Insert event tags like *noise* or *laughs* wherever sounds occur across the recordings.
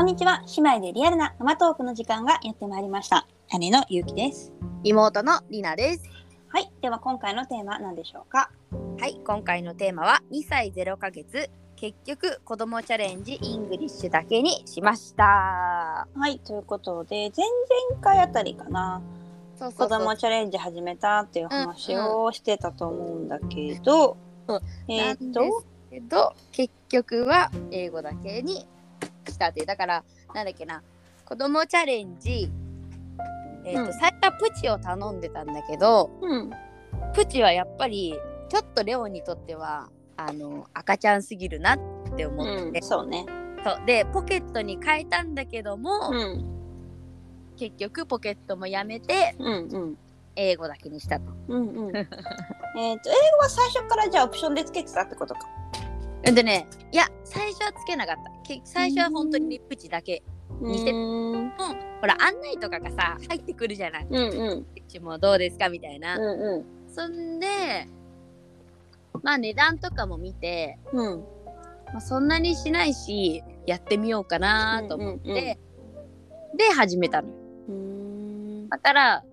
こんにちは。姉妹でリアルなママトークの時間がやってまいりました。姉のゆうきです。妹のりなです。はい。では今回のテーマ何でしょうか？はい、今回のテーマは2歳0ヶ月。結局こどもちゃれんじ English だけにしました。はい。ということで、前々回あたりかな。そうこどもちゃれんじ始めたっていう話をしてたと思うんだけど、うんえーっなんと、けど結局は英語だけにしたっていうだからなんだっけな子供チャレンジえっ、と、うん最初はプチを頼んでたんだけどうん。プチはやっぱりちょっとレオンにとってはあの赤ちゃんすぎるなって思って、うん、そうね。そうでポケットに変えたんだけども、うん。結局ポケットもやめてうんうん。英語だけにしたと。うんうん。*laughs* えーっと、英語は最初からじゃあオプションでつけてたってことか。でねいや最初はつけなかったけ最初は本当にプチだけう似てーん。ほら案内とかがさ入ってくるじゃない。うんうん。うちもどうですかみたいな。うんうん。そんでまあ値段とかも見て、うん。まあ、そんなにしないしやってみようかなと思って、うんうんうんで始めたの。うーん。だから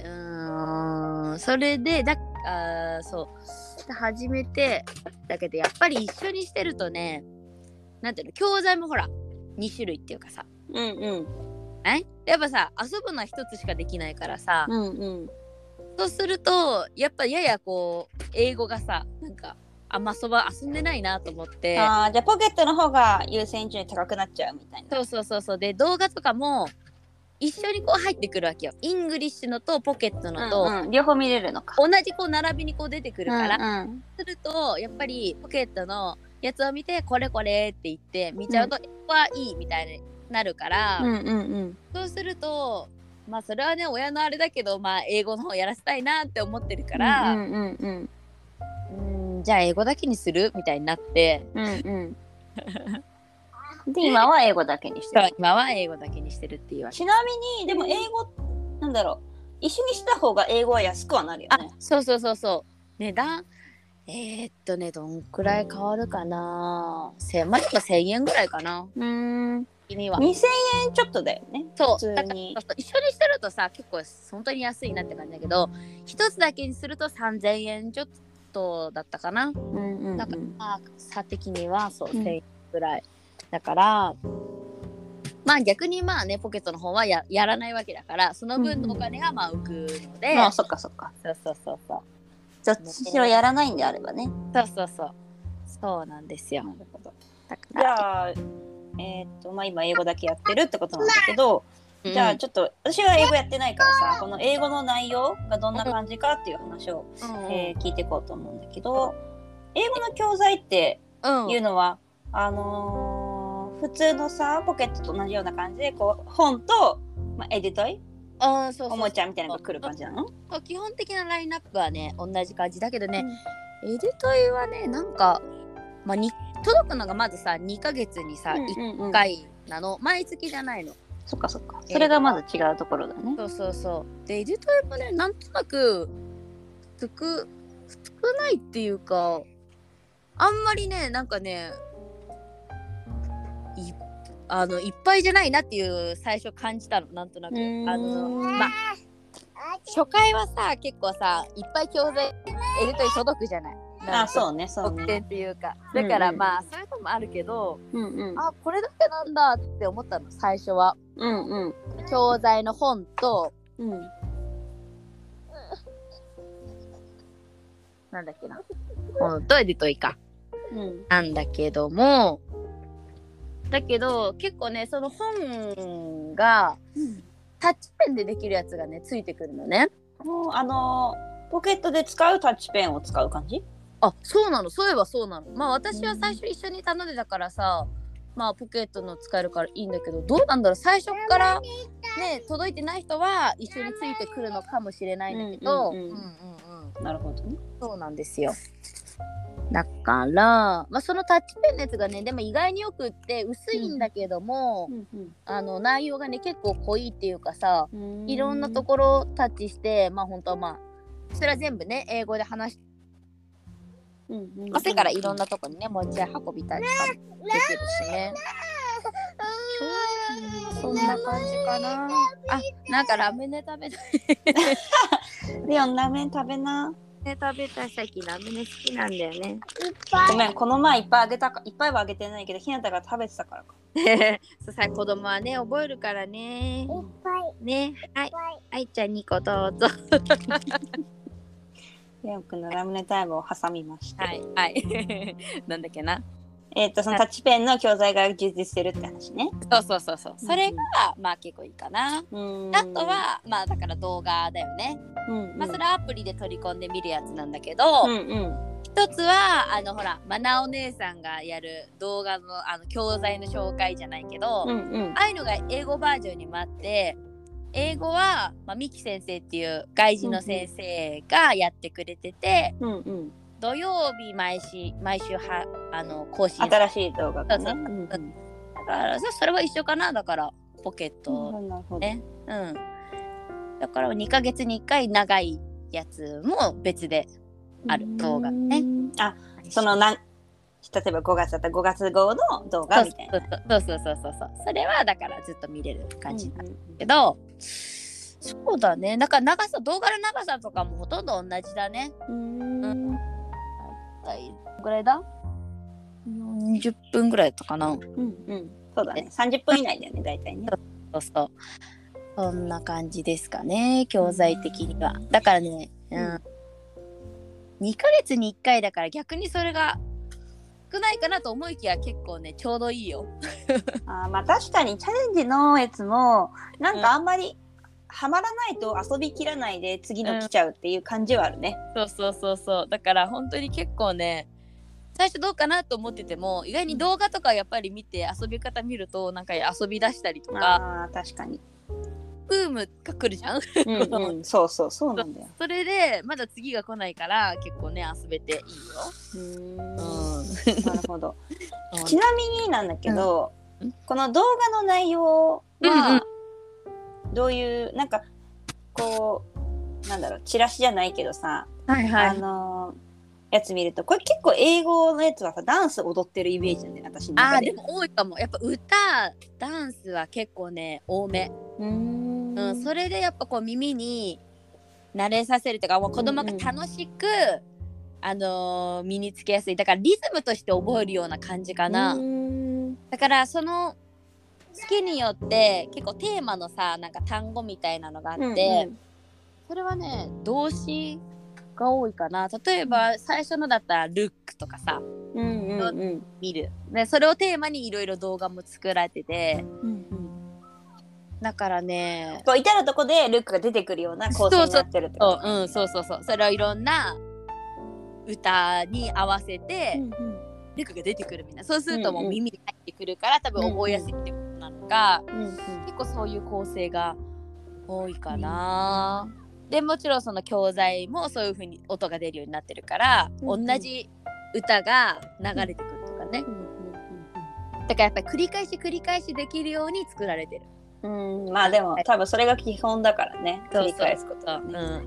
うーんそれでだあーそうで始めてだけどやっぱり一緒にしてるとねなんていうの教材もほら2種類っていうかさ。うんうん。え？やっぱさ遊ぶのは一つしかできないからさ、うんうん。そうするとやっぱややこう英語がさなんかあんまそば遊んでないなと思って。ああ、じゃあポケットの方が優先順位高くなっちゃうみたいな。そうそうそうそう。で動画とかも一緒にこう入ってくるわけよ。 English のとポケットのと、うんうん、両方見れるのか。同じこう並びにこう出てくるから、うんうん。するとやっぱりポケットのやつを見てこれこれって言って見ちゃうと、ここはいいみたいになるから、うんうんうん。そうするとまあそれはね親のあれだけどまあ英語の方やらせたいなって思ってるから、うんうんうんうんじゃあ英語だけにする？みたいになってうんうん。*laughs* で、今は英語だけにしてる。今は英語だけにしてるっていうわけちなみに、でも英語、なんだろう。一緒にした方が英語は安くはなるよあね。そうそうそうそう値段えー、っとねどんくらい変わるかな？千まあでも1000円ぐらいかな。うーん。君は。2000円ちょっとだよね。そう。普通に。だから一緒にしてるとさ結構本当に安いなって感じだけど一つだけにすると3000円ちょっとだったかな、うんうんうん。だからまあ差的にはそううん1000円ぐらい、だから。まあ逆にまあねポケットの方はややらないわけだからその分のお金がまあ浮くので、まあ、そっかそっか。そうそうそうそうどっちにしろやらないんであればね。そうそうそう。そうなんですよ。なるほど。じゃあ、えーっと、まあ今英語だけやってるってことなんだけど、じゃあちょっと、私は英語やってないからさ、この英語の内容がどんな感じかっていう話を、うん。うんえー聞いていこうと思うんだけど、英語の教材ってうんいうのは、あのー普通のさ、ポケットと同じような感じで、こう、本と、まあ、エデュトイあーそうおもちゃみたいなのが来る感じなの？基本的なラインナップはね同じ感じだけどね、エデュトイはねなんか、まあ、に届くのがまずさ2ヶ月にさ、うん1うんうん。回なの。毎月じゃないの。そっかそっか。それがまず違うところだね。そうそうそう。でエデュトイもねなんとなく少少ないっていうかあんまりねなんかねいあのいっぱいじゃないなっていう最初感じたのなんとなくあのまあ初回はさ結構さいっぱい教材エデトイ届くじゃないあ、そうね、そう特典ね。っていうかだからうんうんまあそういうのもあるけど、うんうん。あこれだけなんだって思ったの最初はうんうん。教材の本とうん。なんだっけな本とエディトイかうん。なんだけどもだけど結構ねその本がタッチペンでできるやつがねついてくるのね。もうあのーポケットで使うタッチペンを使う感じ？あそうなの。そういえばそうなの。まあ私は最初一緒に頼んでたからさまあポケットの使えるからいいんだけどどうなんだろう。最初からね届いてない人は一緒についてくるのかもしれないんだけど、なるほどね。そうなんですよだから、まあ、そのタッチペンのやつがねでも意外によくって薄いんだけども、あの内容がね結構濃いっていうかさうん。いろんなところをタッチしてまあ本当はまあそれは全部ね英語で話しうんうん。まあせからいろんなとこにね持ち運びたりとかできるしね。そんな感じかな。あなんかラムネ食べたい。*laughs* レオンラーメン食べな。ね食べたい最近ラムネ好きなんだよね。ごめん、この前いっぱいあげたか、いっぱいはあげてないけど、ひなたが食べてたからか。*laughs* そうさ子供はね覚えるからね。ねはい。はい。じゃあ2個どうぞ。*laughs* レオンくんのラムネタイムを挟みました。はいはい。*laughs* なんだっけなえっ、と、そのタッチペンの教材が充実してるって話ね。そうそうそうそうそれがまあ結構いいかなうーんあと、はまあだから動画だよね、うんうん、まあそれはアプリで取り込んでみるやつなんだけど、うんうん。一つはあのほらマナお姉さんがやる動画のあの教材の紹介じゃないけど、うんうん。ああいうのが英語バージョンにもあって英語は、まあ、ミキ先生っていう外人の先生がやってくれてて、うんうん。土曜日毎週毎週はあの更新新しい動画がね。そうそう。うんうん。だからそそれは一緒かな。だからポケット、なるほど。ね。うん。だから2ヶ月に1回長いやつも別である動画ね。あ、そのなん、例えば5月だったら5月号の動画みたいな。そうそうそうそうそう。それはだからずっと見れる感じなんだうんうんけど、そうだね。だから長さ動画の長さとかもほとんど同じだね。うん。はいどんぐらいだ？40分ぐらいだったかな。うんうん。そうだね。30分以内だよね、大体ね。そうそう。そんな感じですかね教材的には。だからね、うん。うん。2ヶ月に1回だから逆にそれが少ないかなと思いきや結構ねちょうどいいよ。あーまあ確かにチャレンジのやつも、なんかあんまり、ハマらないと遊びきらないで次の来ちゃうっていう感じはあるね。そうそうそうそう。だから本当に結構ね最初どうかなと思ってても意外に動画とかやっぱり見て遊び方見るとなんか遊び出したりとかああ、確かに。ブームが来るじゃん。うんうん、*laughs* そうそう、そうなんだよ。それでまだ次が来ないから結構ね遊べていいよ。うーん。うん。なるほど。*laughs* ちなみになんだけど、うん。この動画の内容うんうんはどういう、なんかこうなんだろうチラシじゃないけどさ、はいあのーやつ見るとこれ結構英語のやつはさダンス踊ってるイメージなんだよね私のあ中で。ーでも多いかも。やっぱ歌ダンスは結構ね多め、うーん。うん、それでやっぱこう耳に慣れさせるというかもう子供が楽しく、あのー身につけやすい。だからリズムとして覚えるような感じかな、うーん。だからその月によって結構テーマのさなんか単語みたいなのがあって、うんそれはね動詞が多いかな。例えば最初のだったら「ルック」とかさうんうんうん。うん見る。でそれをテーマにいろいろ動画も作られててうんだからねこう至るとこでルックが出てくるような構成になってるってこそう,、うん、そうそうそう。それをいろんな歌に合わせて、と。うん。ルックが出てくるみんな。そうするともうんうん。う耳に入ってくるから多分覚えやすいってことか、うんうん。結構そういう構成が多いかな。でもちろんその教材もそういう風に音が出るようになってるから、うんうん。同じ歌が流れてくるとかね、だからやっぱり繰り返し繰り返しできるように作られてる。うん、まあでも多分それが基本だからね。繰り返すことそう,、がね。ん、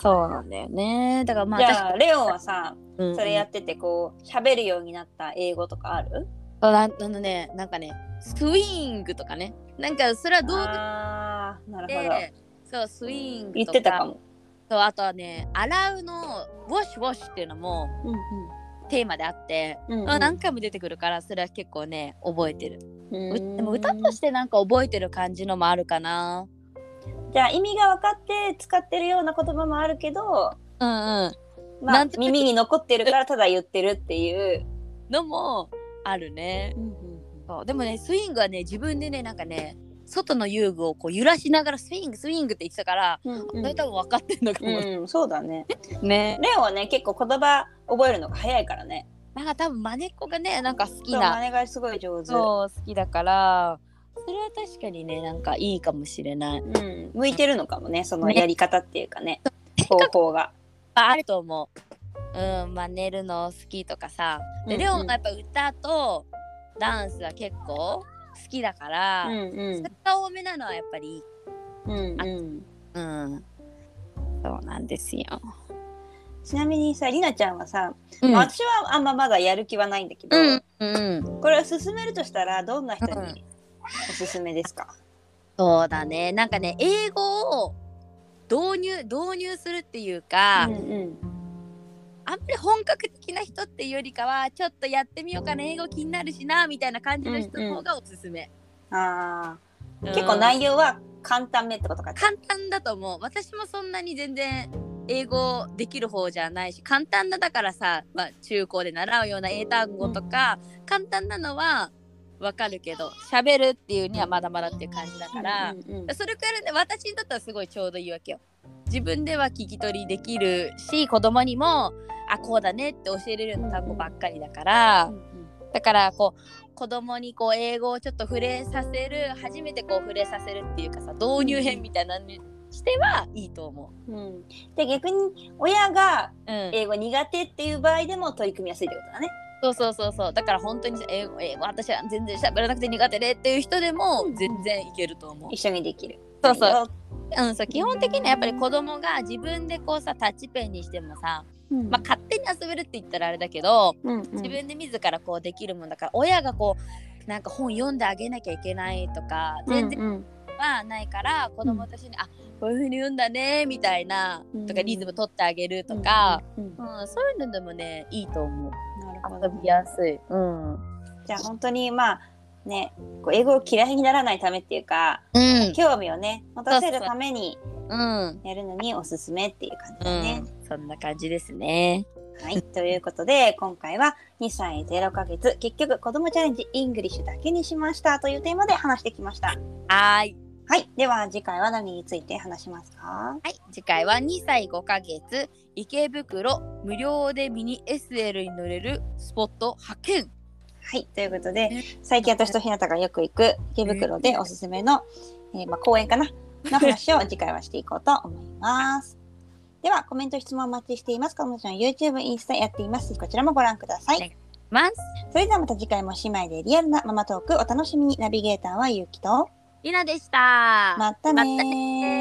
そうなんだよね。だからまあじゃあレオンはさ私それやっててこう喋るようになった英語とかある？あなあのねなんかねスイングとかね。なんかそれは動画あーなるほど。でそうスイングとか。言ってたかも。そうあとはね洗うのウォッシュウォッシュっていうのもうんテーマであって、うんうん。あ何回も出てくるからそれは結構ね覚えてる、うん。うでも歌としてなんか覚えてる感じのもあるかな。じゃあ意味が分かって使ってるような言葉もあるけど、うんうん。まあ耳に残ってるからただ言ってるっていう。のもあるね。そう。でもねスイングはね自分でねなんかね外の遊具をこう揺らしながらスイングスイングって言ってたから、うんそれ多分分かってんのかも、うん、そうだね。ね。レオンはね結構言葉覚えるのが早いからね。なんか多分マネっ子がねなんか好きな。真似がすごい上手。そう好きだから。それは確かにねなんかいいかもしれない。うん、向いてるのかもねそのね。やり方っていうかね方法が。ああると思ううんまあ寝るの好きとかさ。で、うんうん。レオンのやっぱ歌とダンスは結構好きだから、うんそれが多めなのはやっぱりいい。うんうん。うん。うんそうなんですよ、ちなみにさりなちゃんはさ、うん。まあ私はあんままだやる気はないんだけど、うんうん。これを進めるとしたらどんな人におすすめですか？そうだね。なんかね英語を導入導入するっていうか、うんうんあんまり本格的な人っていうよりかはちょっとやってみようかな英語気になるしなみたいな感じの人の方がおすすめ、あうん。ー結構内容は簡単めってことか簡単だと思う。私もそんなに全然英語できる方じゃないし簡単なだからさ、まあ、中高で習うような英単語とか、簡単なのはわかるけど喋るっていうにはまだまだっていう感じだから、うんうんうんそれからね私にとってはすごいちょうどいいわけよ。自分では聞き取りできるし子供にもあこうだねって教えれるような単語ばっかりだから、だからこう子供にこう英語をちょっと触れさせる初めてこう触れさせるっていうかさ導入編みたいなのにしてはいいと思うんで逆に親がう。うん、英語苦手っていう場合でも取り組みやすいってことだね。そうそうそうそうだから本当に英語英語私は全然喋らなくて苦手でっていう人でも全然いけると思う。一緒にできる。そうそう。うん、そう基本的にはやっぱり子供が自分でこうさタッチペンにしてもさ、うん。まあ、勝手に遊べるって言ったらあれだけど、うんうん。自分で自らこうできるもんだから親がこうなんか本読んであげなきゃいけないとか全然うんうん。はないから、子供と一緒に、あこういうふうに読んだねみたいな、うん。とかリズム取ってあげるとか、うんうんうん。そういうのでもねいいと思う。なるほど遊びやすい。うん。じゃあ本当にまあねこう英語を嫌いにならないためっていうかうん興味をね持たせるためにうんやるのにおすすめっていう感じうだね。ん、そんな感じですね。はい、ということで今回は2歳0ヶ月結局こどもちゃれんじ English だけにしましたというテーマで話してきました。はーい。はい、では次回は何について話しますか？はい、次回は2歳5ヶ月池袋無料でミニ SL に乗れるスポット派遣。はい、ということで最近私とひなたがよく行く池袋でおすすめの、えーまあ、公園かな？の話を *laughs* 次回はしていこうと思います。ではコメント質問お待ちしています。このちゃん YouTube、インスタやっています。こちらもご覧ください。それではまた次回も姉妹でリアルなママトークお楽しみにナビゲーターはゆうきとりなでした。またね